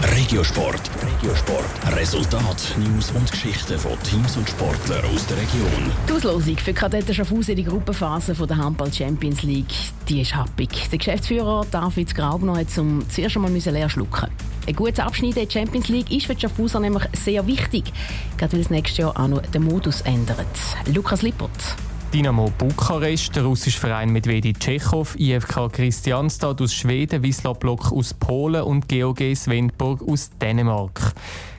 Regiosport. Regiosport. Resultat, News und Geschichten von Teams und Sportlern aus der Region. Die Auslosung für Kadetten Schaffhausen in der Gruppenphase der Handball Champions League, die ist happig. Der Geschäftsführer David Graubner hat zum zuerst einmal leer schlucken. Ein gutes Abschnitt in der Champions League ist für die Schaffhauser nämlich sehr wichtig, gerade weil es nächstes Jahr auch noch den Modus ändert. Lukas Lippert. Dynamo Bukarest, der russische Verein Medvedi Tschechow, IFK Christianstad aus Schweden, Wisla Block aus Polen und GOG Svendborg aus Dänemark.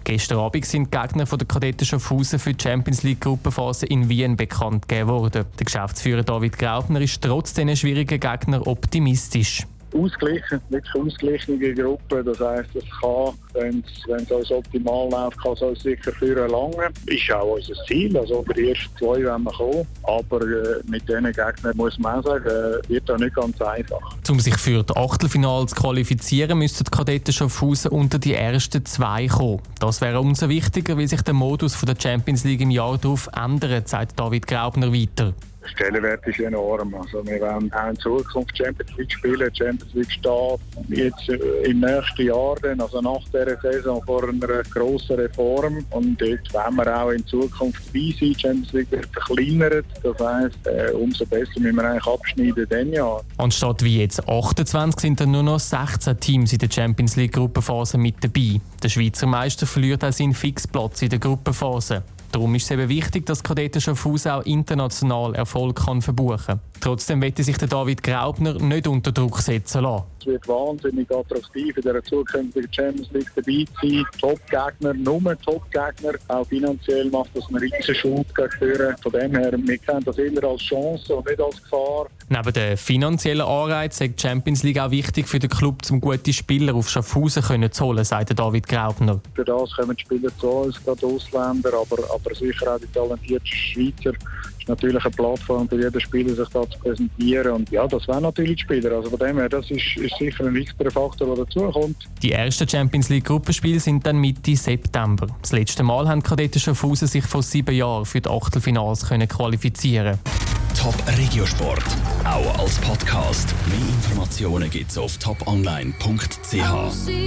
Gestern Abend sind die Gegner von der Kadetten Schaffhausen für die Champions League Gruppenphase in Wien bekannt gegeben worden. Der Geschäftsführer David Graubner ist trotz diesen schwierigen Gegner optimistisch ausgleichen, wirklich ausgeglichene Gruppe. Das heisst, es kann, wenn es alles optimal läuft, kann es uns sicher für lange. Ist auch unser Ziel. Also über die ersten zwei wollen wir kommen. Aber äh, mit diesen Gegnern muss man auch sagen, äh, wird das nicht ganz einfach. Um sich für das Achtelfinale zu qualifizieren, müssten die Kadetten Schaffhausen unter die ersten zwei kommen. Das wäre umso wichtiger, weil sich der Modus der Champions League im Jahr darauf ändert, sagt David Graubner weiter. Stellenwert ist enorm. Also wir wollen auch in Zukunft Champions League spielen. Champions League steht jetzt äh, im nächsten Jahr, dann, also nach dieser Saison, vor einer grossen Reform. Und dort wollen wir auch in Zukunft dabei sein. Champions League wird verkleinert. Das heisst, äh, umso besser müssen wir eigentlich abschneiden dann Jahr. Anstatt wie jetzt 28 sind dann nur noch 16 Teams in der Champions League Gruppenphase mit dabei. Der Schweizer Meister verliert auch seinen Fixplatz in der Gruppenphase. Darum ist es eben wichtig, dass Kadetten Schaffhausen auch international Erfolg kann verbuchen kann. Trotzdem möchte sich der David Graubner nicht unter Druck setzen lassen. Es wird wahnsinnig attraktiv, in dieser zukünftigen Champions League dabei zu sein. Top-Gegner, nur Top-Gegner. Auch finanziell macht das einen riesen Schub gegen Von dem her, wir kennen das immer als Chance und nicht als Gefahr. Neben den finanziellen Anreizen ist die Champions League auch wichtig für den Club, um gute Spieler auf Schaffhausen zu holen, sagt David Graubner. Für das kommen die Spieler zu uns, gerade Ausländer, aber, aber sicher auch die talentierten Schweizer. Es ist natürlich eine Plattform für jeden Spieler, sich da zu präsentieren. Und ja, das wären natürlich die Spieler. Also von dem her, das ist, ist sicher ein wichtiger Faktor, der dazukommt. Die ersten Champions League Gruppenspiele sind dann Mitte September. Das letzte Mal haben Kadetten Schaffhausen sich vor sieben Jahren für die Achtelfinals können qualifizieren Top Regiosport, auch als Podcast. Mehr Informationen gibt's auf toponline.ch.